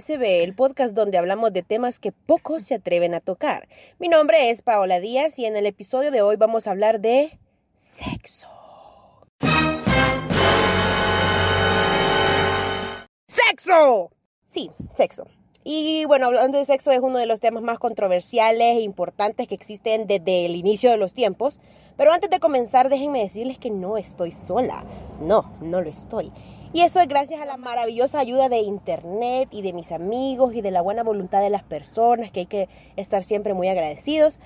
SB, el podcast donde hablamos de temas que pocos se atreven a tocar. Mi nombre es Paola Díaz y en el episodio de hoy vamos a hablar de sexo. ¡Sexo! Sí, sexo. Y bueno, hablando de sexo es uno de los temas más controversiales e importantes que existen desde el inicio de los tiempos. Pero antes de comenzar, déjenme decirles que no estoy sola. No, no lo estoy. Y eso es gracias a la maravillosa ayuda de internet y de mis amigos y de la buena voluntad de las personas, que hay que estar siempre muy agradecidos.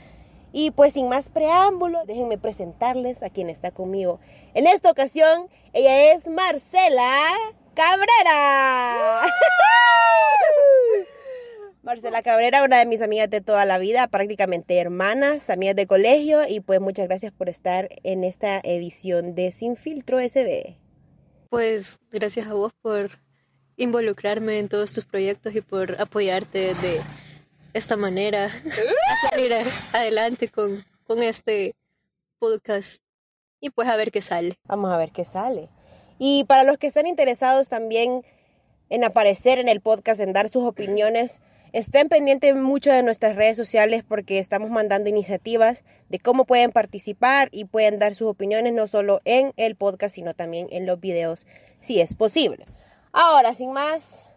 Y pues sin más preámbulo, déjenme presentarles a quien está conmigo. En esta ocasión, ella es Marcela Cabrera. Marcela Cabrera, una de mis amigas de toda la vida, prácticamente hermanas, amigas de colegio, y pues muchas gracias por estar en esta edición de Sin Filtro SB. Pues gracias a vos por involucrarme en todos tus proyectos y por apoyarte de esta manera a salir adelante con, con este podcast. Y pues a ver qué sale. Vamos a ver qué sale. Y para los que están interesados también en aparecer en el podcast, en dar sus opiniones, estén pendientes mucho de nuestras redes sociales porque estamos mandando iniciativas de cómo pueden participar y pueden dar sus opiniones no solo en el podcast, sino también en los videos, si es posible. Ahora, sin más,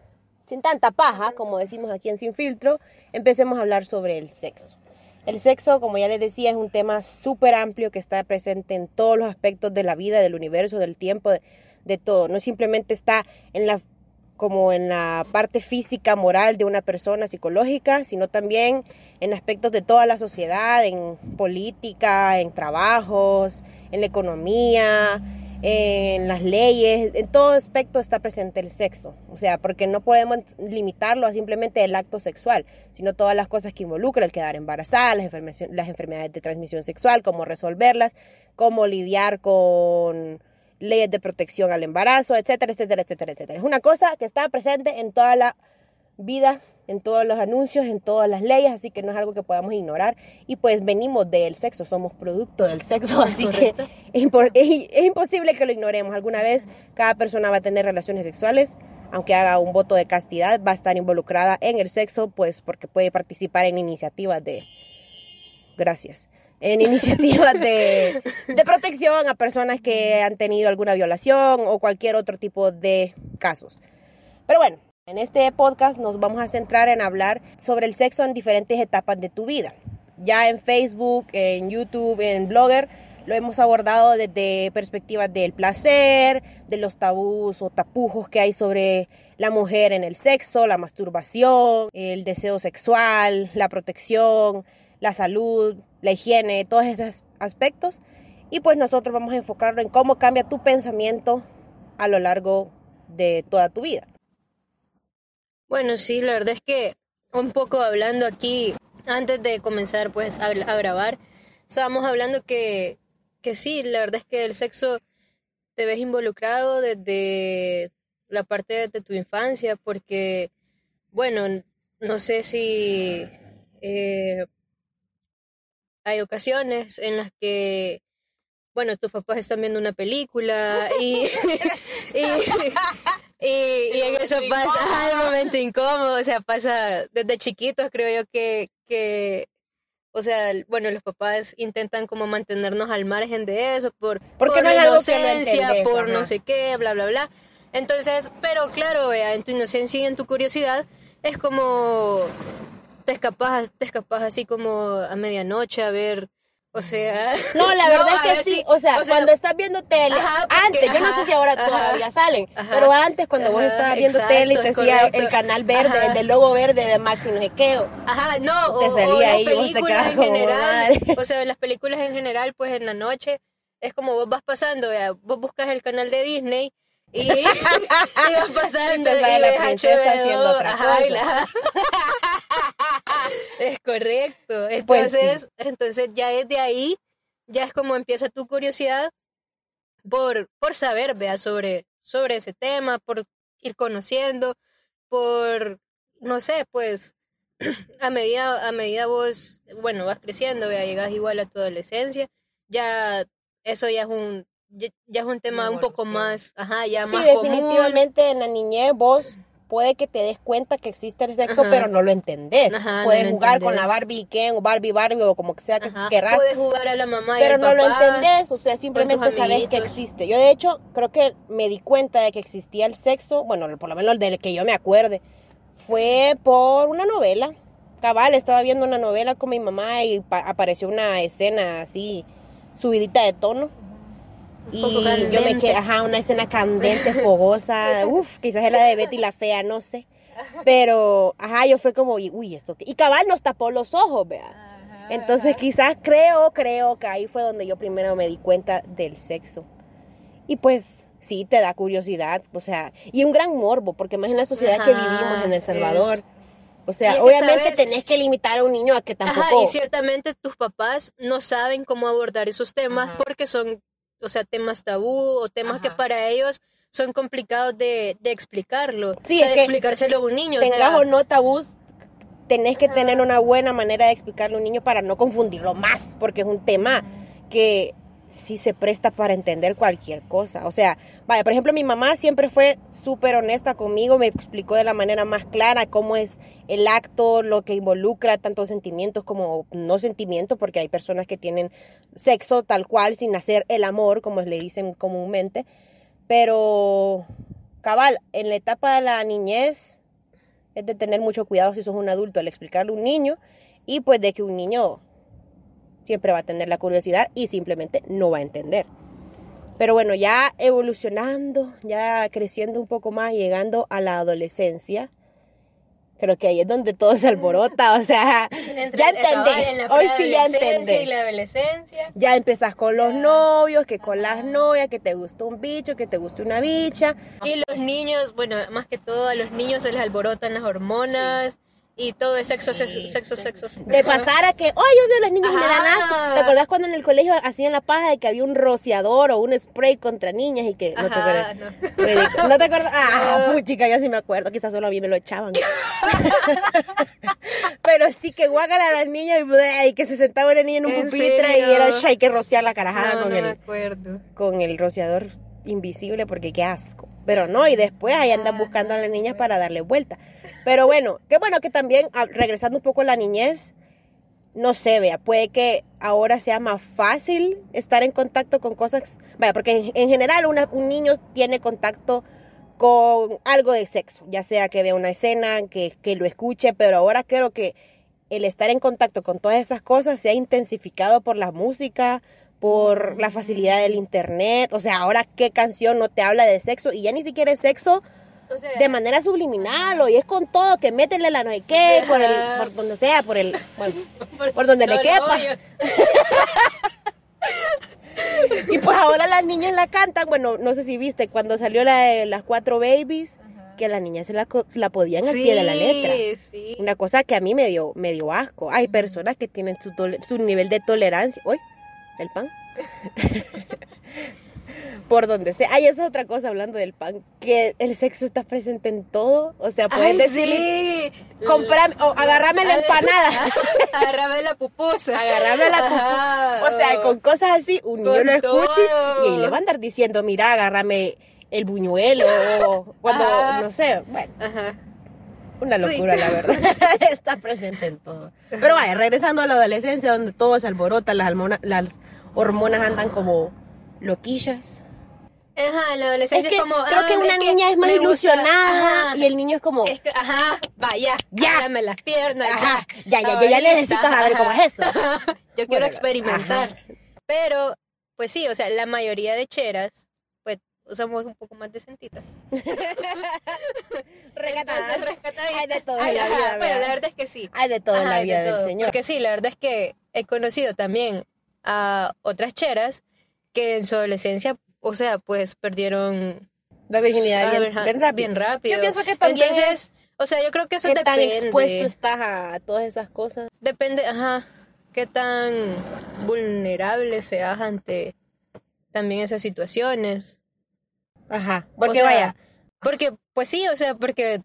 sin tanta paja, como decimos aquí en Sin Filtro, empecemos a hablar sobre el sexo. El sexo, como ya les decía, es un tema súper amplio que está presente en todos los aspectos de la vida, del universo, del tiempo, de, de todo. No simplemente está en la como en la parte física, moral de una persona psicológica, sino también en aspectos de toda la sociedad, en política, en trabajos, en la economía, en las leyes, en todo aspecto está presente el sexo. O sea, porque no podemos limitarlo a simplemente el acto sexual, sino todas las cosas que involucra el quedar embarazada, las, las enfermedades de transmisión sexual, cómo resolverlas, cómo lidiar con leyes de protección al embarazo, etcétera, etcétera, etcétera, etcétera. Es una cosa que está presente en toda la vida, en todos los anuncios, en todas las leyes, así que no es algo que podamos ignorar. Y pues venimos del sexo, somos producto del sexo, así correcto. que es, es imposible que lo ignoremos. Alguna vez cada persona va a tener relaciones sexuales, aunque haga un voto de castidad, va a estar involucrada en el sexo, pues porque puede participar en iniciativas de... Gracias en iniciativas de, de protección a personas que han tenido alguna violación o cualquier otro tipo de casos. Pero bueno, en este podcast nos vamos a centrar en hablar sobre el sexo en diferentes etapas de tu vida. Ya en Facebook, en YouTube, en Blogger, lo hemos abordado desde perspectivas del placer, de los tabús o tapujos que hay sobre la mujer en el sexo, la masturbación, el deseo sexual, la protección, la salud, la higiene, todos esos aspectos. Y pues nosotros vamos a enfocarlo en cómo cambia tu pensamiento a lo largo de toda tu vida. Bueno, sí, la verdad es que un poco hablando aquí, antes de comenzar pues a, grabar, estábamos hablando que, que sí, la verdad es que el sexo te ves involucrado desde la parte de tu infancia, porque, bueno, no sé si eh, hay ocasiones en las que, bueno, tus papás están viendo una película y, y, y, y en eso pasa, ah, el momento incómodo, o sea, pasa desde chiquitos, creo yo que, que, o sea, bueno, los papás intentan como mantenernos al margen de eso por, Porque por no la no inocencia, entendés, por ajá. no sé qué, bla, bla, bla. Entonces, pero claro, vea, en tu inocencia y en tu curiosidad, es como te escapas, te escapas así como a medianoche a ver O sea. No, la verdad es que ver sí. O sea, cuando estás viendo tele, Ajá, porque- antes, yo no sé si ahora ajá, todavía salen, pero antes cuando vos estabas viendo exacto, tele y te decía el canal verde, el del logo verde de Maxi no sé qué. o- Ajá, no, Te o, salía o las ahí, películas en general, madre. o sea, las películas en general, pues en la noche, es como vos vas pasando, vea, vos buscas el canal de Disney y, y vas pasando Y y, ves HBO, haciendo otra ajá, y la- es correcto, Pues sí. entonces, entonces ya desde ahí, ya es como empieza tu curiosidad por, por saber, vea, sobre, sobre ese tema, por ir conociendo, por, no sé, pues, a medida, a medida vos, bueno, vas creciendo, vea, llegas igual a tu adolescencia, ya, eso ya es un, ya, ya es un tema un poco más, ajá, ya Sí, más definitivamente en la niñez vos puede que te des cuenta que existe el sexo, Ajá. pero no lo entendés. Ajá, no Puedes lo jugar con la. Barbie Ken o Barbie Barbie o como que sea que. Ajá, querrás. Puedes jugar a la mamá y pero al no lo entendés, o sea, simplemente sabes que existe. Yo de hecho creo que me di cuenta de que existía el sexo, bueno, por lo menos del que yo me acuerde, fue por una novela. Cabal, estaba viendo una novela con mi mamá y pa- apareció una escena así subidita de tono. Un Y poco yo me candente. quedé, ajá, una escena candente, fogosa, uf, quizás era de Betty la Fea, no sé. Pero, ajá, yo fue como, uy, esto qué? Y cabal nos tapó los ojos, vea. Entonces quizás creo, creo que ahí fue donde yo primero me di cuenta del sexo. Y pues sí, te da curiosidad, o sea, y un gran morbo, porque más en la sociedad que Ajá, vivimos en El es- Salvador. O Y sea, es que obviamente tenés que limitar a un niño a que tampoco... Ajá, y ciertamente tus papás no saben cómo abordar esos temas Ajá. porque son, o sea, temas tabú o temas que para ellos son complicados de, de explicarlo. Sí, o sea, de explicárselo a un niño. o tengas sea, o no tabús, tenés que tener una buena manera de explicarle a un niño para no confundirlo más, porque es un tema que sí se presta para entender cualquier cosa. O sea, vaya, por ejemplo, mi mamá siempre fue súper honesta conmigo, me explicó de la manera más clara cómo es el acto, lo que involucra tanto sentimientos como no sentimientos, porque hay personas que tienen sexo tal cual sin hacer el amor, como le dicen comúnmente. Pero, cabal, en la etapa de la niñez es de tener mucho cuidado si sos un adulto al explicarle a un niño y pues de que un niño siempre va a tener la curiosidad y simplemente no va a entender. Pero bueno, ya evolucionando, ya creciendo un poco más, llegando a la adolescencia, creo que ahí es donde todo se alborota, o sea, entre- ya entendés, en hoy sí ya entendés. Y la adolescencia. Ya empezás con los novios, que con las novias, que te gusta un bicho, que te gusta una bicha. Y los niños, bueno, más que todo a los niños se les alborotan las hormonas y todo es sexo, sexo, sexo, sexo. sexo. De pasar a que, ay, odio a los niños y me dan Ajá. asco. ¿Te acordás cuando en el colegio hacían la paja de que había un rociador o un spray contra niñas y que no te Ajá, acuerdas? no. ¿No te acuerdas? Ah, No. puchica, yo sí me acuerdo. Quizás solo a mí me lo echaban. Pero sí que guácala a las niñas y, bleh, y que se sentaba una niña en un ¿En pupitre serio? y era "Cha, hay que rociar la carajada No, con el acuerdo. con el rociador invisible porque qué asco. Pero no, y después ahí andan buscando a las niñas para darle vuelta. Pero bueno, qué bueno que también, ah, regresando un poco a la niñez, no sé, vea, puede que ahora sea más fácil estar en contacto con cosas, vaya, porque en, en general un niño tiene contacto con algo de sexo, ya sea que vea una escena, que, que lo escuche, pero ahora creo que el estar en contacto con todas esas cosas se ha intensificado por la música, por la facilidad del internet, o sea, ahora qué canción no te habla de sexo y ya ni siquiera es sexo De manera subliminal o y es con todo, que métele la no sé qué, por, el, por donde sea, por el, bueno, por donde le quepa. Y pues ahora las niñas la cantan, bueno, no sé si viste, cuando salió la de las cuatro babies, que las niñas se la, la podían al pie de la letra. Sí. Una cosa que a mí me dio, me dio asco. Hay personas que tienen su, su nivel de tolerancia. Uy, el pan. Por donde sea. Ay, esa es otra cosa hablando del pan. Que el sexo está presente en todo. O sea, puedes Ay, decirle, sí. comprame, o agarrame la empanada. Agarrame la pupusa. Agarrame la Ajá, pupu- O sea, con cosas así, un niño lo escucha y le va a andar diciendo, mira, agárrame el buñuelo. O cuando, Ajá. no sé, bueno. Ajá. Una Sí. locura, la verdad. Está presente en todo. Pero vaya, regresando a la adolescencia, donde todo se alborota, las, hormona- las hormonas andan como loquillas. Ajá, la adolescencia Es como. creo ah, que una que niña es más ilusionada ajá, y el niño es como, Es que, ajá, vaya, Ya. dame las piernas. Ajá, ya, ya, ya ahorita, necesito saber cómo es eso. ajá, Yo quiero Bueno, experimentar. Pero, pues sí, o sea, la mayoría de cheras, pues, usamos un poco más decentitas. Rescatadas. Entonces, rescataditas. Hay de todo en la vida, Pero ¿verdad? la verdad es que sí. Hay de todo en la de vida del. Señor. Porque sí, la verdad es que he conocido también a otras cheras que en su adolescencia, o sea, pues perdieron La virginidad Ah, bien, bien rápido. bien rápido. Yo pienso que también Entonces, o sea, yo creo que eso ¿Qué tan depende. expuesto estás a todas esas cosas? Depende, ajá, qué tan vulnerable seas ante también esas situaciones. Ajá. O Porque sea, vaya, Porque, pues sí, o sea, porque,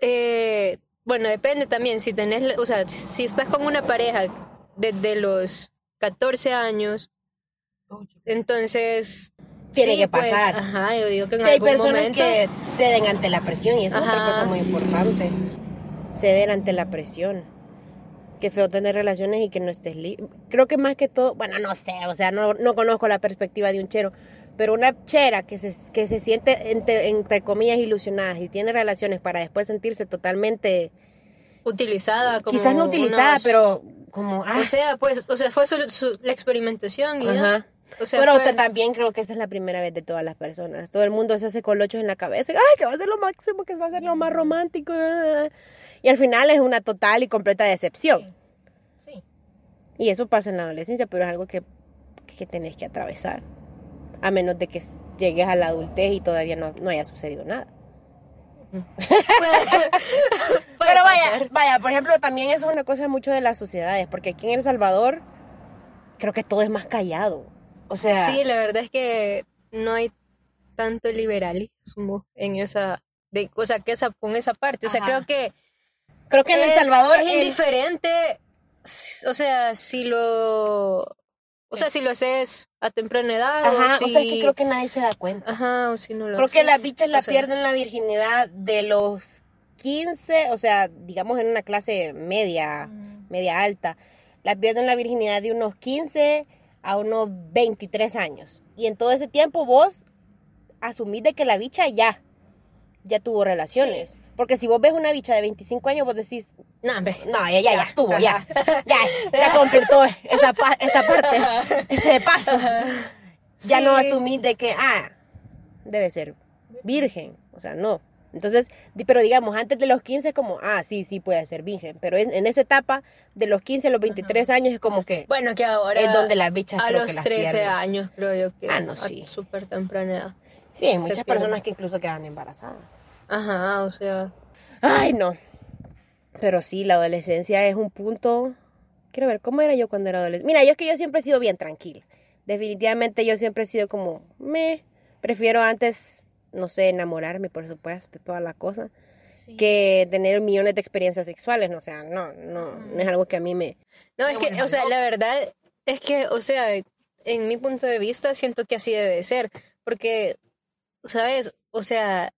eh, bueno, depende también, si tenés, o sea, si estás con una pareja desde los 14 años, entonces... Tiene sí, que pues, pasar. ajá, yo digo que en hay algún personas momento... que ceden ante la presión y eso es otra Ajá. cosa muy importante. Ceder ante la presión. Qué feo tener relaciones y que no estés libre. Creo que más que todo, bueno, no sé, o sea, no, no conozco la perspectiva de un chero, pero una chera que se, que se siente, entre, entre comillas, ilusionada y tiene relaciones para después sentirse totalmente, utilizada como quizás no utilizada, unos- pero como, ah, O sea, pues, o sea, fue su- su- la experimentación y ya. O sea, pero fue- también creo que esta es la primera vez de todas las personas. Todo el mundo se hace colochos en la cabeza. Ay, que va a ser lo máximo, que va a ser lo más romántico. Y al final es una total y completa decepción. Sí. Y eso pasa en la adolescencia, pero es algo que, que tenés que atravesar. A menos de que llegues a la adultez y todavía no, no haya sucedido nada. Puede- puede Pero vaya, pasar. vaya, por ejemplo, también eso es una cosa mucho de las sociedades, porque aquí en El Salvador creo que todo es más callado. O sea, Sí, la verdad es que no hay tanto liberalismo en esa, de, o sea, que esa, con esa parte. O sea, Ajá. creo que creo que en El Salvador es indiferente, o sea, si lo, o sea, si lo haces a temprana edad Ajá, o si, o sea, es que creo que nadie se da cuenta. ajá, o si no lo Creo que las bichas la O sea, pierden la virginidad de los 15, o sea, digamos en una clase media, media alta. La pierden la virginidad de unos 15 a unos 23 años. Y en todo ese tiempo vos asumís de que la bicha ya, ya tuvo relaciones. Porque si vos ves una bicha de 25 años, vos decís, No, no, ya, ya, ya estuvo, ya, ya, ya completó esa, pa- esa parte, ese paso. Ya no Sí. asumís de que, ah, debe ser virgen, o sea, no. Entonces, pero digamos, antes de los 15 como, ah, sí, sí puede ser virgen, pero en, en esa etapa de los 15 a los 23 años es como que Bueno, que ahora es donde las bichas a creo que los las 13 pierden. años creo yo que Ah, no, sí. súper temprana edad. Sí, hay muchas personas que incluso quedan embarazadas. Ajá, o sea, Ay, no. Pero sí, la adolescencia es un punto. Quiero ver, ¿cómo era yo cuando era adolescente? Mira, yo es que yo siempre he sido bien tranquila. Definitivamente yo siempre he sido como, me. Prefiero antes, no sé, enamorarme, por supuesto, de toda la cosa, que tener millones de experiencias sexuales. No, o sea, no, no, no es algo que a mí me. No, es que, o sea, la verdad es que, o sea, en mi punto de vista siento que así debe de ser, porque, ¿sabes? O sea,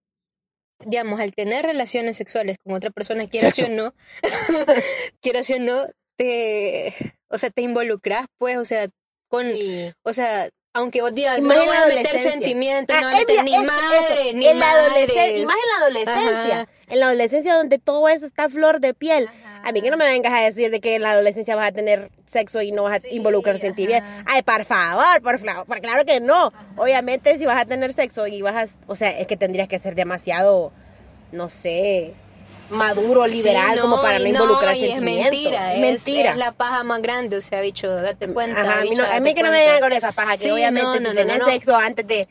digamos, al tener relaciones sexuales con otra persona, quieras o no, quieras o no, te, o sea, te involucras, pues, o sea, con, Sí. o sea, aunque vos digas, no voy a meter sentimientos, Ah, no voy a meter ni eso, madre, eso. ni en la adolescencia, más en la adolescencia, Ajá. en la adolescencia donde todo eso está flor de piel. A mí que no me vengas a decir de que en la adolescencia vas a tener sexo y no vas a Sí, involucrar ajá. sentimientos. Ay, por favor, por favor, por claro que no. Obviamente si vas a tener sexo y vas a, o sea, es que tendrías que ser demasiado, no sé, maduro, Sí, liberal no, como para no y involucrar y es sentimientos. mentira, es, mentira. es la paja más grande, o sea, bicho, date cuenta. Ajá, a mí, no- a mí que no me cuenta. vengan con esa paja, que Sí, obviamente no, si no, no, tenés no, no. sexo antes de,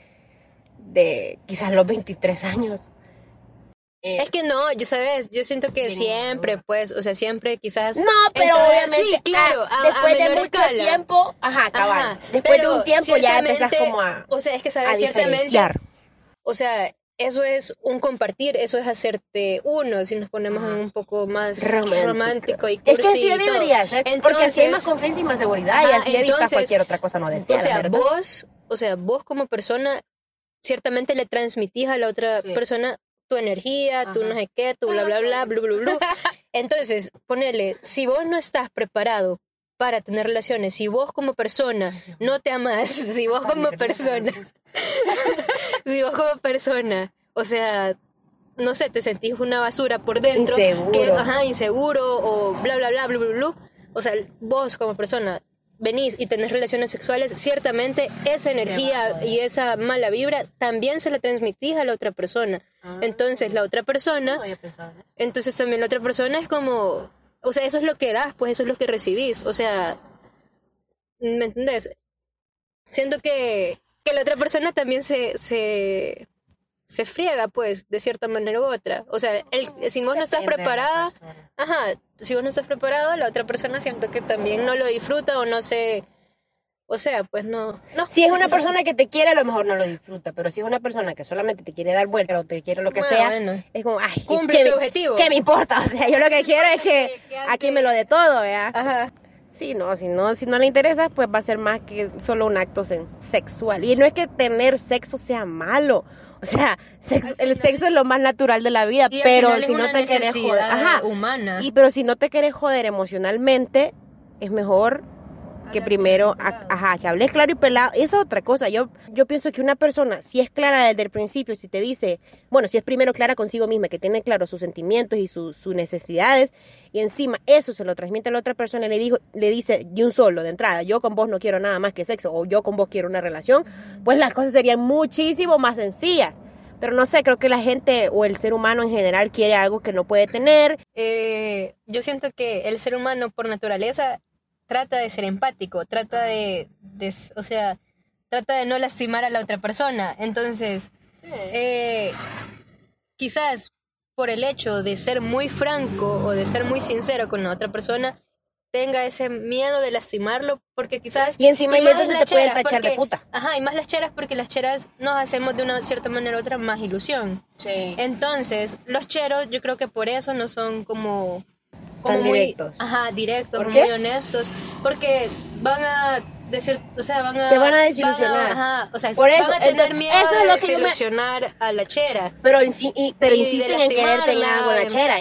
de quizás los 23 años. eh, Es que no, yo sabes, yo siento que siempre, pues, o sea, siempre quizás. No, pero Entonces, obviamente. Sí, claro, ah, a, después a de mucho escala. tiempo, ajá. Ajá, después de un tiempo ya empezás como a, O sea, es que sabes, ciertamente. O sea, eso es un compartir, eso es hacerte uno, si nos ponemos un poco más Románticos. romántico y Es que cursi así debería ser, porque así hay más Entonces, confianza y más seguridad y así evitas entonces, cualquier otra cosa no deseada, o sea, ¿verdad? vos, o sea, vos como persona, ciertamente le transmitís a la otra Sí. persona tu energía, tu no sé qué, tu bla, bla, bla, blu, blu, blu. Entonces, ponele, si vos no estás preparado para tener relaciones. Si vos como persona no te amas, si vos como persona, si vos como persona, o sea, no sé, te sentís una basura por dentro, Inseguro. que, ajá, inseguro o bla, bla, bla, bla, bla, bla, o sea, vos como persona venís y tenés relaciones sexuales, ciertamente esa energía y esa mala vibra también se la transmitís a la otra persona. Entonces la otra persona, entonces también la otra persona es como, o sea, eso es lo que das, pues eso es lo que recibís, o sea, ¿me entendés? Siento que, que la otra persona también se, se, se friega, pues, de cierta manera u otra. O sea, el, si vos no estás preparada, ajá, si vos no estás preparado, la otra persona siento que también no lo disfruta o no se, o sea, pues no, no. Si es una persona que te quiere, a lo mejor no lo disfruta, pero si es una persona que solamente te quiere dar vuelta o te quiere lo que Bueno, sea, bueno. es como, ay, Cumple ¿qué su me- objetivo. ¿Qué me importa? O sea, yo lo que quiero es que aquí me lo dé todo, ¿verdad? Ajá. Sí, no, si no, si no le interesa, pues va a ser más que solo un acto sexual. Y no es que tener sexo sea malo. O sea, el sexo es lo más natural de la vida, Y pero si no te querés joder, ajá. humana. Y pero si no te querés joder emocionalmente, es mejor que Hablar primero, a- ajá, que hables claro y pelado. Esa es otra cosa. Yo, yo pienso que una persona, si es clara desde el principio, si te dice, bueno, si es primero clara consigo misma, que tiene claro sus sentimientos y sus sus necesidades, y encima eso se lo transmite a la otra persona y le, dijo, le dice de un solo, de entrada, yo con vos no quiero nada más que sexo, o yo con vos quiero una relación, pues las cosas serían muchísimo más sencillas. Pero no sé, creo que la gente o el ser humano en general quiere algo que no puede tener. Eh, yo siento que el ser humano por naturaleza trata de ser empático, trata de, de- o sea, trata de no lastimar a la otra persona. Entonces, eh, quizás por el hecho de ser muy franco o de ser muy sincero con la otra persona, tenga ese miedo de lastimarlo, porque quizás... Y encima ahí más es donde las te pueden tachar de porque- puta. Ajá, y más las cheras porque las cheras nos hacemos de una cierta manera u otra más ilusión. Sí. Entonces, los cheros, yo creo que por eso no son como, como Tan muy directos. ajá, directos, ¿Por muy qué? honestos, porque van a decir, o sea, van a Te van a desilusionar. van a- ajá, o sea, Por eso, van a tener entonces, miedo eso es de lo me- desilusionar a la chera. Pero, y- pero Y insisten en querer tener la de- chera.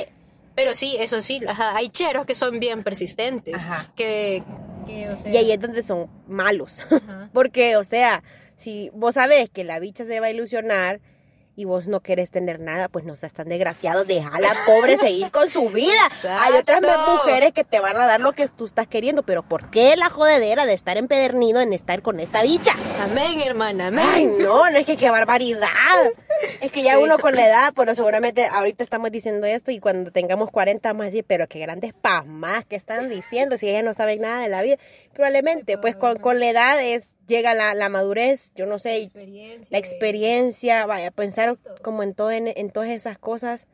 Pero sí, eso sí, ajá, hay cheros que son bien persistentes, Ajá. que, que, o sea, Y ahí es donde son malos. Porque, o sea, si vos sabés que la bicha se va a ilusionar y vos no querés tener nada, pues no seas tan desgraciado. Deja a la pobre seguir con su vida. Hay otras mujeres que te van a dar lo que tú estás queriendo, pero ¿por qué la jodedera de estar empedernido en estar con esta bicha? amén, hermana, amén. Ay, no, no es que qué barbaridad. Es que ya Sí. uno con la edad, bueno, seguramente ahorita estamos diciendo esto y cuando tengamos 40 vamos a decir, pero qué grandes pasmas que están diciendo si ellas no saben nada de la vida. Probablemente, pues con, con la edad es, llega la, la madurez, yo no sé, experiencia, la experiencia, vaya, pensar como en, todo, en, en todas esas cosas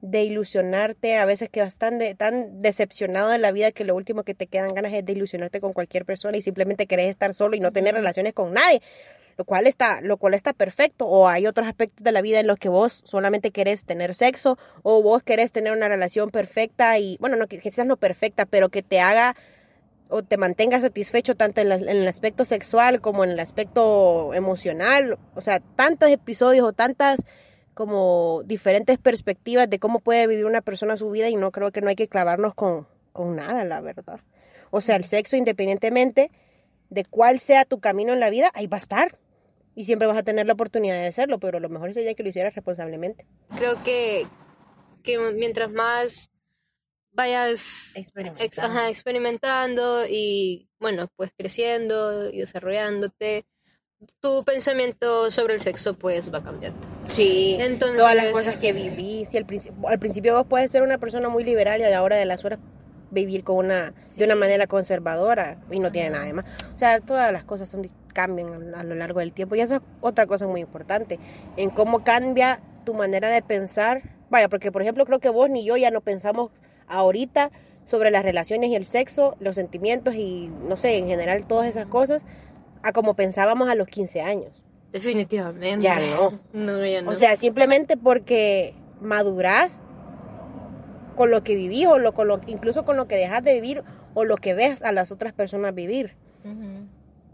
de ilusionarte, a veces quedas tan, de- tan decepcionado de la vida que lo último que te quedan ganas es de ilusionarte con cualquier persona y simplemente querés estar solo y no tener relaciones con nadie, lo cual está, lo cual está perfecto, o hay otros aspectos de la vida en los que vos solamente querés tener sexo, o vos querés tener una relación perfecta y, bueno, no, que- quizás no perfecta, pero que te haga o te mantenga satisfecho tanto en, la- en el aspecto sexual como en el aspecto emocional. O sea, tantos episodios o tantas como diferentes perspectivas de cómo puede vivir una persona su vida y no creo que no hay que clavarnos con, con nada, la verdad. O sea, el sexo independientemente de cuál sea tu camino en la vida, ahí va a estar. Y siempre vas a tener la oportunidad de hacerlo, pero lo mejor sería que lo hicieras responsablemente. creo que, que mientras más vayas Experimentando. ex- ajá, experimentando y bueno, pues creciendo y desarrollándote, tu pensamiento sobre el sexo pues va cambiando. Sí, Entonces- todas las cosas que vivís. Y al, principio, al principio vos puedes ser una persona muy liberal y a la hora de las horas vivir con una, de una manera conservadora y no tiene nada de más. O sea, todas las cosas son, cambian a, lo largo del tiempo y eso es otra cosa muy importante, en cómo cambia tu manera de pensar. Vaya, porque por ejemplo creo que vos ni yo ya no pensamos ahorita sobre las relaciones y el sexo, los sentimientos y no sé, en general todas esas cosas, a como pensábamos a los 15 años. Definitivamente. Ya no. No, ya no. O sea, simplemente porque madurás con lo que vivís o lo, con lo- incluso con lo que dejas de vivir o lo que ves a las otras personas vivir. Ujú.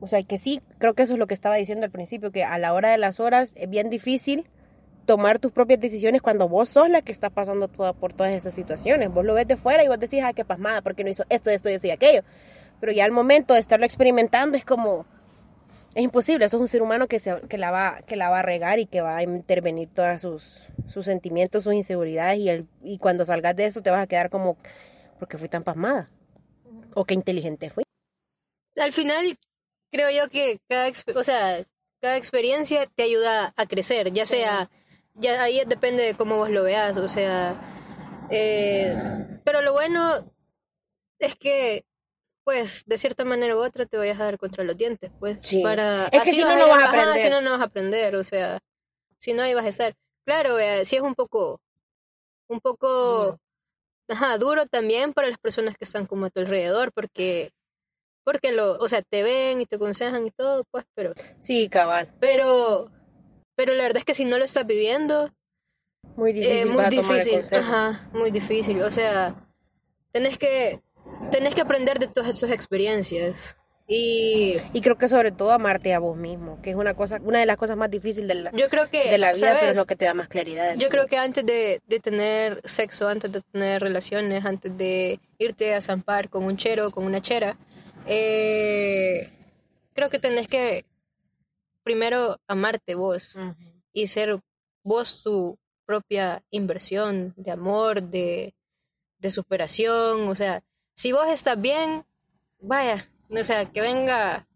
O sea, que sí, creo que eso es lo que estaba diciendo al principio, que a la hora de las horas es bien difícil tomar tus propias decisiones cuando vos sos la que está pasando toda, por todas esas situaciones. Vos lo ves de fuera y vos decís, ah, qué pasmada, porque no hizo esto, esto, esto y aquello. Pero ya al momento de estarlo experimentando es como, es imposible, eso es un ser humano que, se, que, la, va, que la va a regar y que va a intervenir todos sus, sus sentimientos, sus inseguridades y, el, y cuando salgas de eso te vas a quedar como, porque fui tan pasmada? ¿O qué inteligente fui? Al final, creo yo que cada, o sea, cada experiencia te ayuda a crecer, ya sea, ya ahí depende de cómo vos lo veas, o sea, eh, pero lo bueno es que, pues, de cierta manera u otra te vayas a dar contra los dientes, pues, Sí. para... Es que si no, vas no vas a ajá, aprender. si no, no vas a aprender, o sea, si no, ahí vas a estar. Claro, vea, sí es un poco, un poco, ajá, duro también para las personas que están como a tu alrededor, porque, porque lo, o sea, te ven y te aconsejan y todo, pues, pero, Sí, cabal. pero, pero la verdad es que si no lo estás viviendo, Muy difícil. eh, muy tomar el difícil, ajá, muy difícil, o sea, tenés que, tenés que aprender de todas sus experiencias y Y creo que sobre todo amarte a vos mismo, que es una cosa, una de las cosas más difíciles de la, yo creo que, de la vida, pero es lo que te da más claridad. Yo creo que antes de, de tener sexo, antes de tener relaciones, antes de irte a zampar con un chero, con una chera, eh, creo que tenés que primero amarte vos y ser vos tu propia inversión de amor, de, de superación. O sea, si vos estás bien, vaya, o sea, que venga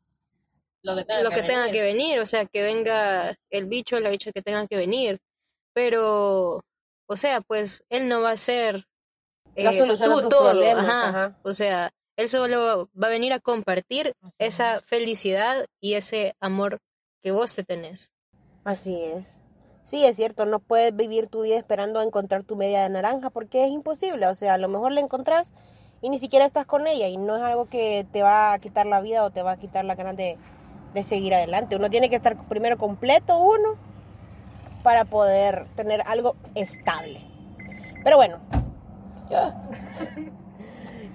lo que tenga, lo que tenga que venir, o sea, que venga el bicho, la bicha que tenga que venir. Pero, o sea, pues él no va a ser La eh, tú todo, ajá. O sea, él solo va a venir a compartir esa felicidad y ese amor que vos te tenés. Así es. Sí, es cierto, no puedes vivir tu vida esperando a encontrar tu media de naranja porque es imposible. O sea, a lo mejor la encontrás y ni siquiera estás con ella y no es algo que te va a quitar la vida o te va a quitar la ganas de, de seguir adelante. Uno tiene que estar primero completo, uno, para poder tener algo estable. Pero bueno,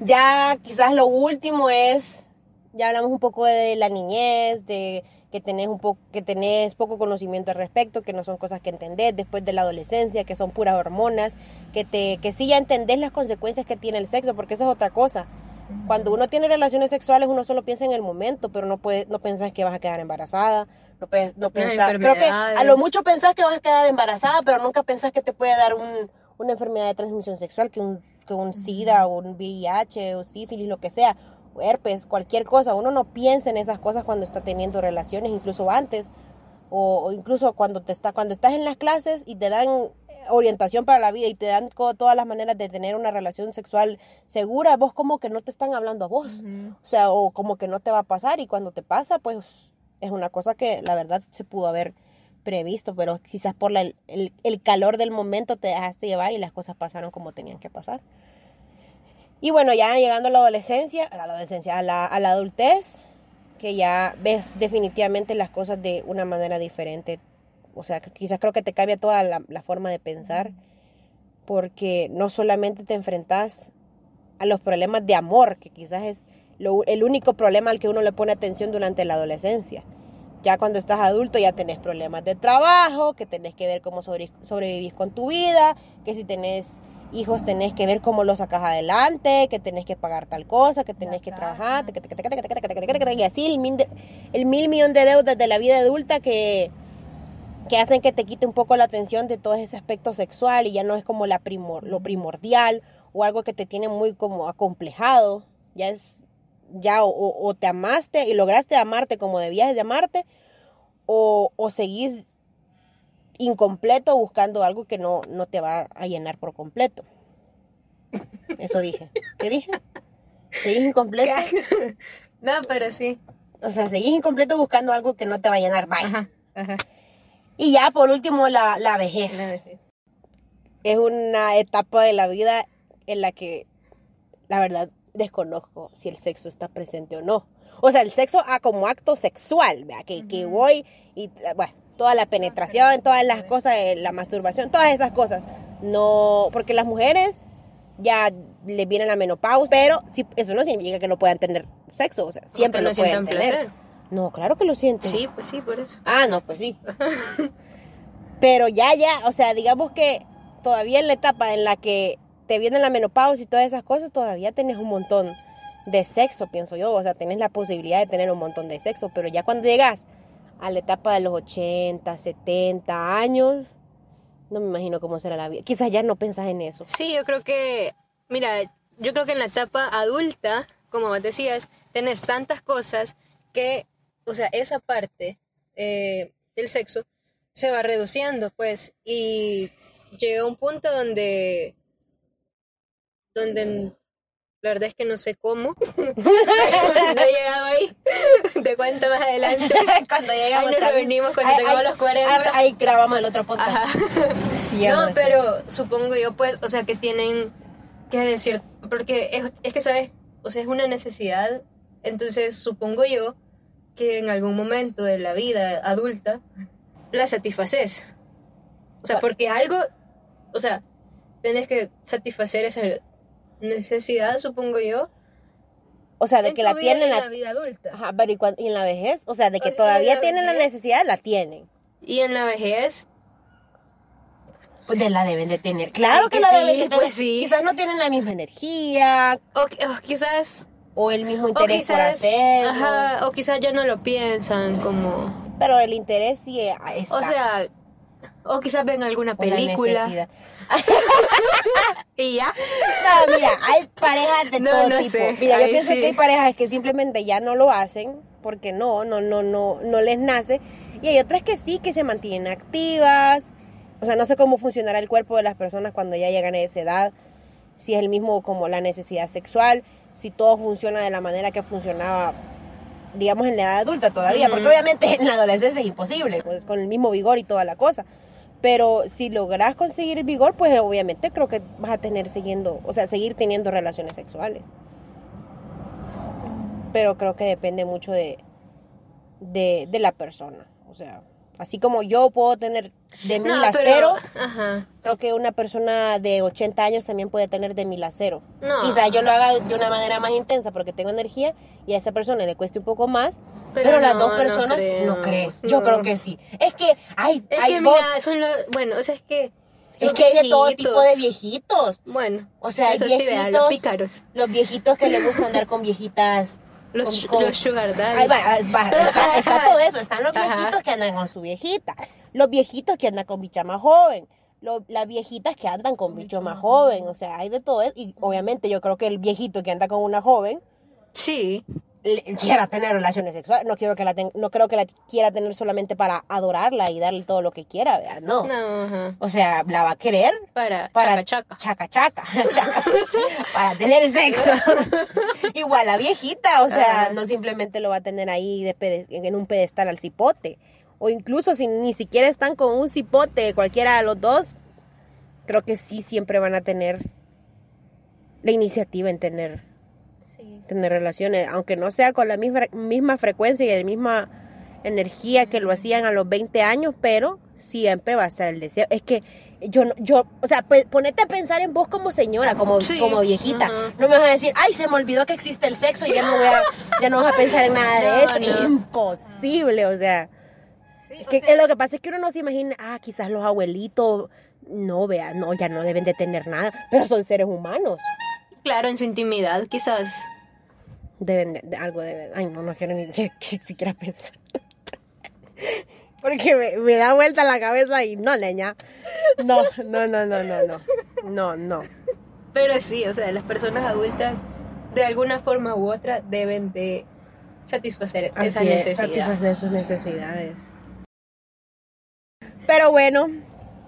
ya quizás lo último es, ya hablamos un poco de la niñez, de que tenés un poco, que tenés poco conocimiento al respecto, que no son cosas que entendés después de la adolescencia, que son puras hormonas, que te, que sí ya entendés las consecuencias que tiene el sexo, porque esa es otra cosa. Cuando uno tiene relaciones sexuales, uno solo piensa en el momento, pero no puede, no pensás que vas a quedar embarazada, no, pe- no pensás, creo que a lo mucho pensás que vas a quedar embarazada, pero nunca pensás que te puede dar un, una enfermedad de transmisión sexual, que un, que un SIDA o un VIH o sífilis, lo que sea, o herpes, cualquier cosa. Uno no piensa en esas cosas cuando está teniendo relaciones, incluso antes, o, o incluso cuando te está, cuando estás en las clases y te dan orientación para la vida y te dan todas las maneras de tener una relación sexual segura, vos como que no te están hablando a vos. O sea, o como que no te va a pasar y cuando te pasa, pues es una cosa que la verdad se pudo haber previsto, pero quizás por el, el calor del momento te dejaste llevar y las cosas pasaron como tenían que pasar. Y bueno, ya llegando a la adolescencia, a la adolescencia, a la, a la adultez, que ya ves definitivamente las cosas de una manera diferente. O sea, quizás creo que te cambia toda la, la forma de pensar, porque no solamente te enfrentas a los problemas de amor, que quizás es lo- el único problema al que uno le pone atención durante la adolescencia ya cuando estás adulto ya tenés problemas de trabajo, que tenés que ver cómo sobre, sobrevivís con tu vida, que si tenés hijos tenés que ver cómo los sacas adelante, que tenés que pagar tal cosa, que tenés que trabajar, y así el mil, el mil millón de deudas de la vida adulta que, que hacen que te quite un poco la atención de todo ese aspecto sexual y ya no es como la primor, lo primordial o algo que te tiene muy como acomplejado, ya es ya o, o- te amaste y lograste amarte como debías de amarte o, o seguís incompleto buscando algo que no, no te va a llenar por completo. Eso dije. ¿Qué dije? Seguís incompleto. no, pero sí. O sea, seguís incompleto buscando algo que no te va a llenar. Bye. Ajá, ajá. Y ya por último, la, la vejez. La vejez. Es una etapa de la vida en la que, la verdad, desconozco si el sexo está presente o no. O sea, el sexo ah, como acto sexual, ¿vea? Que, que voy y, bueno, toda la penetración, todas las cosas, eh, la masturbación, todas esas cosas. No, porque las mujeres ya le viene la menopausia, pero sí, eso no significa que no puedan tener sexo, o sea, siempre no lo pueden sientan tener. placer. No, claro que lo sienten. Sí, pues sí, por eso. Ah, no, pues sí. Pero ya, ya, o sea, digamos que todavía en la etapa en la que te viene la menopausia y todas esas cosas, todavía tenés un montón de sexo, pienso yo. O sea, tienes la posibilidad de tener un montón de sexo, pero ya cuando llegas a la etapa de los 80, 70 años, no me imagino cómo será la vida. Quizás ya no pensás en eso. Sí, yo creo que, mira, yo creo que en la etapa adulta, como vos decías, tenés tantas cosas que, o sea, esa parte eh, del sexo se va reduciendo, pues, y llega un punto donde, donde la verdad es que no sé cómo, no he llegado ahí, te cuento más adelante. cuando Ahí llegamos nos vez- reunimos cuando ahí- tengamos ahí- los 40. Ahí grabamos el otro podcast. Ajá. Sí, ya No, pero supongo yo, pues, o sea, que tienen que decir, porque es, es que, ¿sabes? O sea, es una necesidad. Entonces, supongo yo que en algún momento de la vida adulta la satisfaces. O sea, porque algo, o sea, tenés que satisfacer esa necesidad, supongo yo. O sea, de en que la tienen en la... la vida adulta. Ajá, pero ¿y, cuan- y en la vejez? O sea, de que en todavía la tienen la vejez. necesidad, la tienen. Y en la vejez, Pues de la deben de tener. Claro Sí, que, que la sí, deben de tener. pues sí. Quizás no tienen la misma energía o, o quizás o el mismo O interés por quizás, hacerlo. ajá, o quizás ya no lo piensan como, Pero el interés sí está. o sea, o quizás ven alguna película y ya. No, mira, hay parejas de No, todo no tipo. sé, Mira, yo ahí pienso sí. que hay parejas que simplemente ya no lo hacen porque no, no, no, no, no les nace. Y hay otras que sí, que se mantienen activas. O sea, no sé cómo funcionará el cuerpo de las personas cuando ya llegan a esa edad. Si es el mismo como la necesidad sexual, si todo funciona de la manera que funcionaba, digamos, en la edad adulta todavía. Porque Ujú. obviamente en la adolescencia es imposible, pues con el mismo vigor y toda la cosa. Pero si logras conseguir el vigor, pues obviamente creo que vas a tener siguiendo, o sea, seguir teniendo relaciones sexuales. Pero creo que depende mucho de, de, de la persona. O sea, así como yo puedo tener de mil No, a pero, cero, ajá. creo que una persona de 80 años también puede tener de mil a cero. No. Quizás yo lo haga de una manera más intensa porque tengo energía y a esa persona le cueste un poco más. Pero, Pero las no, dos personas no crees. Yo creo que sí. Es que hay, Es hay que vos- mira, son los, bueno, o sea, es que es que hay de todo viejitos. tipo de viejitos. Bueno, O sea, hay eso sí, viejitos, vean, los pícaros, los viejitos que les gusta andar con viejitas. Los, con- los sugar daddy. Ahí va, va, está, está todo eso. Están los Ajá. viejitos que andan con su viejita. Los viejitos que andan con bicha más joven. lo- las viejitas que andan con bicho más joven. O sea, hay de todo eso. Y obviamente yo creo que el viejito que anda con una joven Sí, quiera tener relaciones sexuales. No, quiero que la ten- no creo que la quiera tener solamente para adorarla y darle todo lo que quiera. ¿verdad? No. no, ajá. O sea, la va a querer Para, para chaca, chaca. chaca, para tener sexo. Igual la viejita, o sea, Ajá. no simplemente lo va a tener ahí de en un pedestal al cipote. O incluso si ni siquiera están con un cipote, cualquiera de los dos, creo que sí siempre van a tener la iniciativa en tener. Tener relaciones, aunque no sea con la misma, misma frecuencia y la misma energía que lo hacían a los 20 años, pero siempre va a estar el deseo. Es que yo, yo o sea, ponete a pensar en vos como señora, como, Sí, como viejita. No me vas a decir, ay, se me olvidó que existe el sexo y ya no voy a, ya no vas a pensar en nada de eso. no. Imposible, o sea. Sí, o Que, sea, lo que pasa es que uno no se imagina, ah, quizás los abuelitos, no, vea, no, ya no deben de tener nada, pero son seres humanos. Claro, en su intimidad, quizás. Deben de, de- algo deben. Ay, no, no quiero ni que, que siquiera pensar. Porque me, me da vuelta la cabeza y no, leña. No, no, no, no, no, no. No, no. Pero sí, o sea, las personas adultas, de alguna forma u otra, deben de satisfacer esa Así es, necesidad. satisfacer sus necesidades. Pero bueno,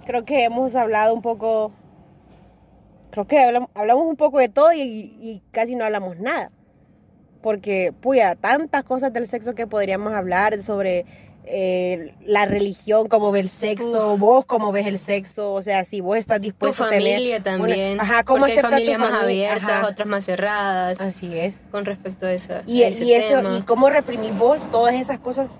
creo que hemos hablado un poco. Creo que hablamos, hablamos un poco de todo y, y casi no hablamos nada. Porque, puya, tantas cosas del sexo que podríamos hablar sobre eh, la religión, cómo ve el sexo, vos cómo ves el sexo, o sea, si vos estás Tu dispuesto a tener. familia una- también. ajá, cómo porque hay tu familias más familia, abiertas, ajá. otras más cerradas, Así es. con respecto a, esa, Y, a ese y eso, tema. y cómo reprimís vos todas esas cosas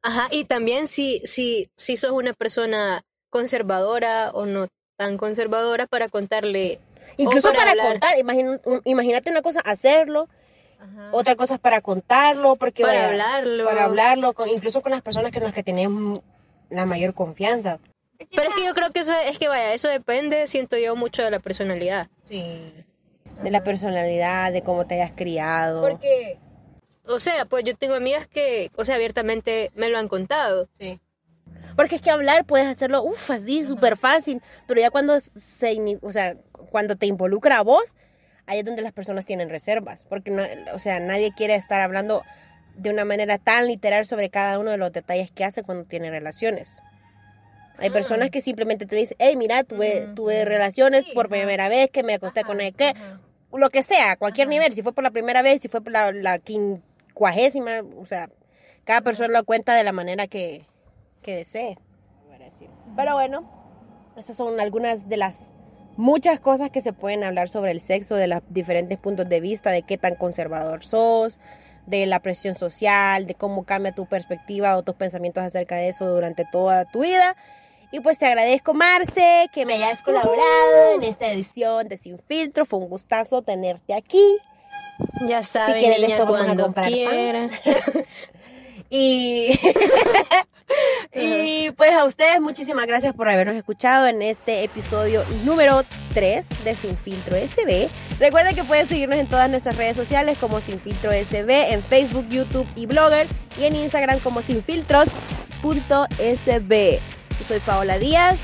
Ajá, y también si, si, si sos una persona conservadora o no tan conservadora para contarle. Incluso para, hablar. contar, imagínate una cosa, hacerlo, Ajá. otra cosa es para contarlo, porque Para hablarlo. para hablarlo, con- incluso con las personas con las que tenés la mayor confianza. Pero es que yo creo que eso es que vaya, eso depende, siento yo, mucho de la personalidad. Sí. de la personalidad, de cómo te hayas criado. Porque, o sea, pues yo tengo amigas que, o sea, abiertamente me lo han contado. Sí. Porque es que hablar puedes hacerlo, uff, así, súper fácil, pero ya cuando se, o sea, cuando te involucra a vos, ahí es donde las personas tienen reservas, porque no, o sea, nadie quiere estar hablando de una manera tan literal sobre cada uno de los detalles que hace cuando tiene relaciones. Hay personas que simplemente te dicen, hey, mira, tuve, tuve relaciones por primera vez, que me acosté con el que, lo que sea, cualquier nivel, si fue por la primera vez, si fue por la, la quincuagésima, o sea, cada persona lo cuenta de la manera que, que desee. Pero bueno, esas son algunas de las muchas cosas que se pueden hablar sobre el sexo, de los diferentes puntos de vista, de qué tan conservador sos, de la presión social, de cómo cambia tu perspectiva o tus pensamientos acerca de eso durante toda tu vida. Y pues te agradezco, Marce, que me hayas colaborado en esta edición de Sin Filtro. Fue un gustazo tenerte aquí. Ya saben, quieres, niña, cuando. Y, y pues a ustedes muchísimas gracias por habernos escuchado en este episodio número 3 de Sin Filtro SB. Recuerden que pueden seguirnos en todas nuestras redes sociales como Sin Filtro SB, en Facebook, YouTube y Blogger y en Instagram como sinfiltros.sb. Yo soy Paola Díaz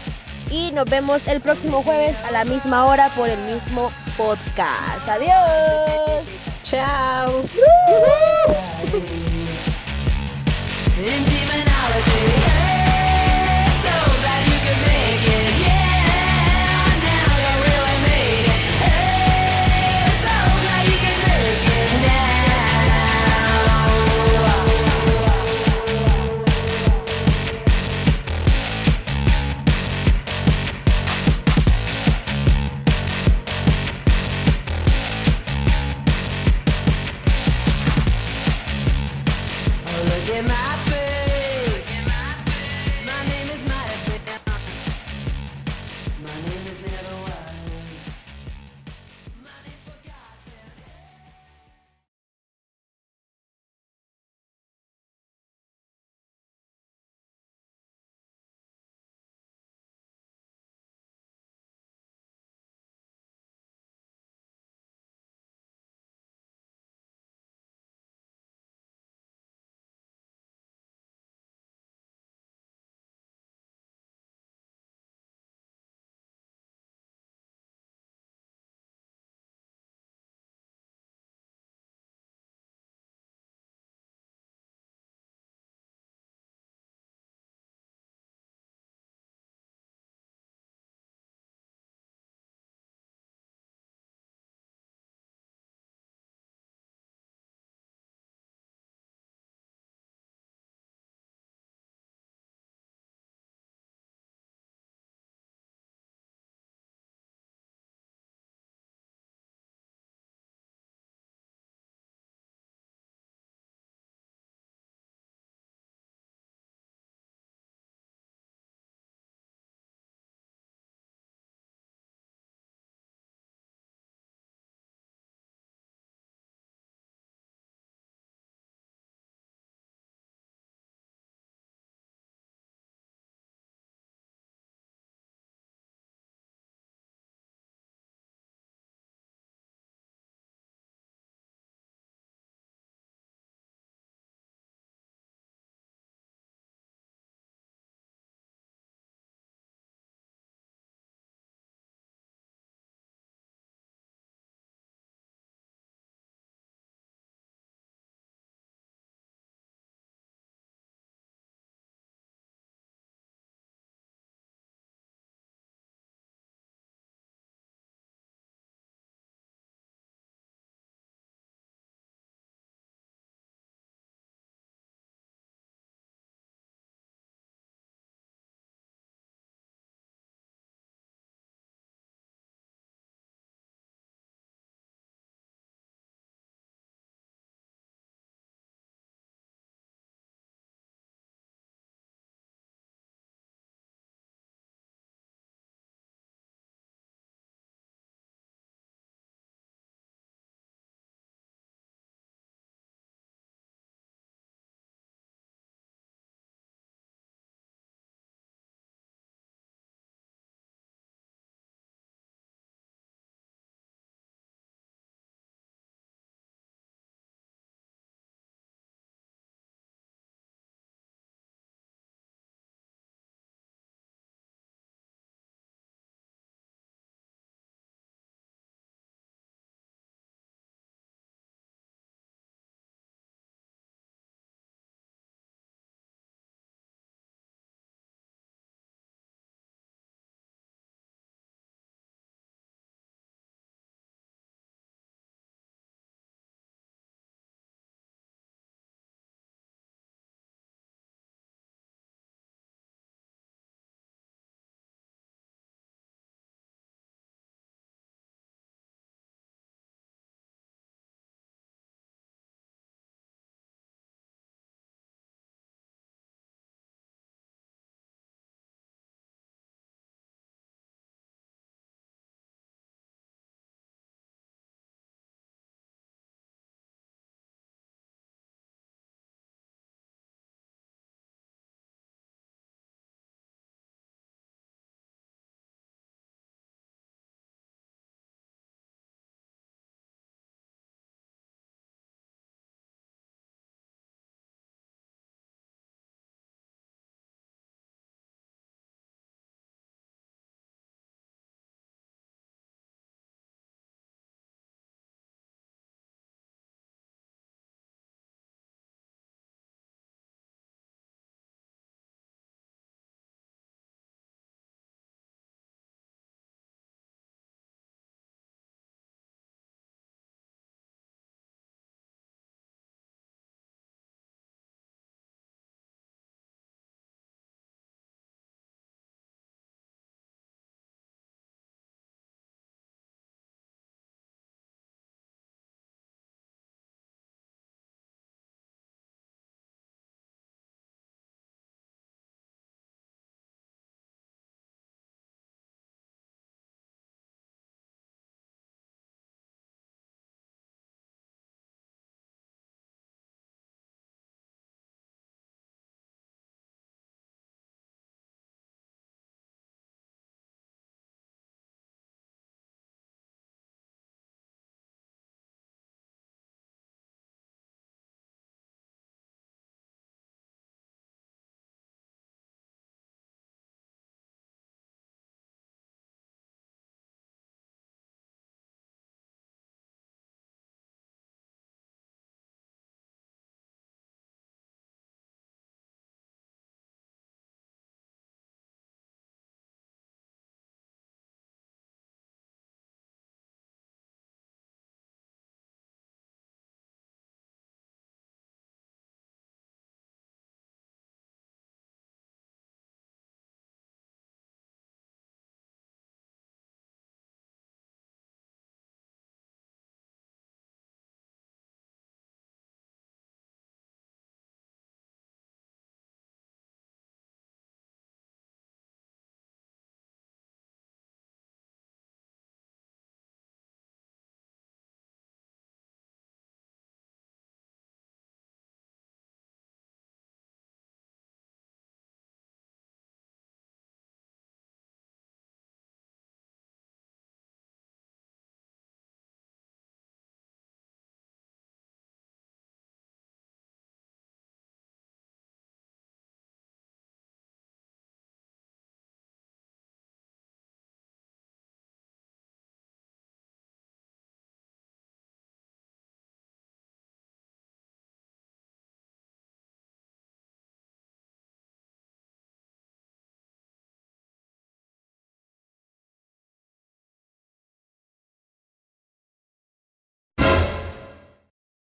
y nos vemos el próximo jueves a la misma hora por el mismo podcast. Adiós. Chao. In demonology.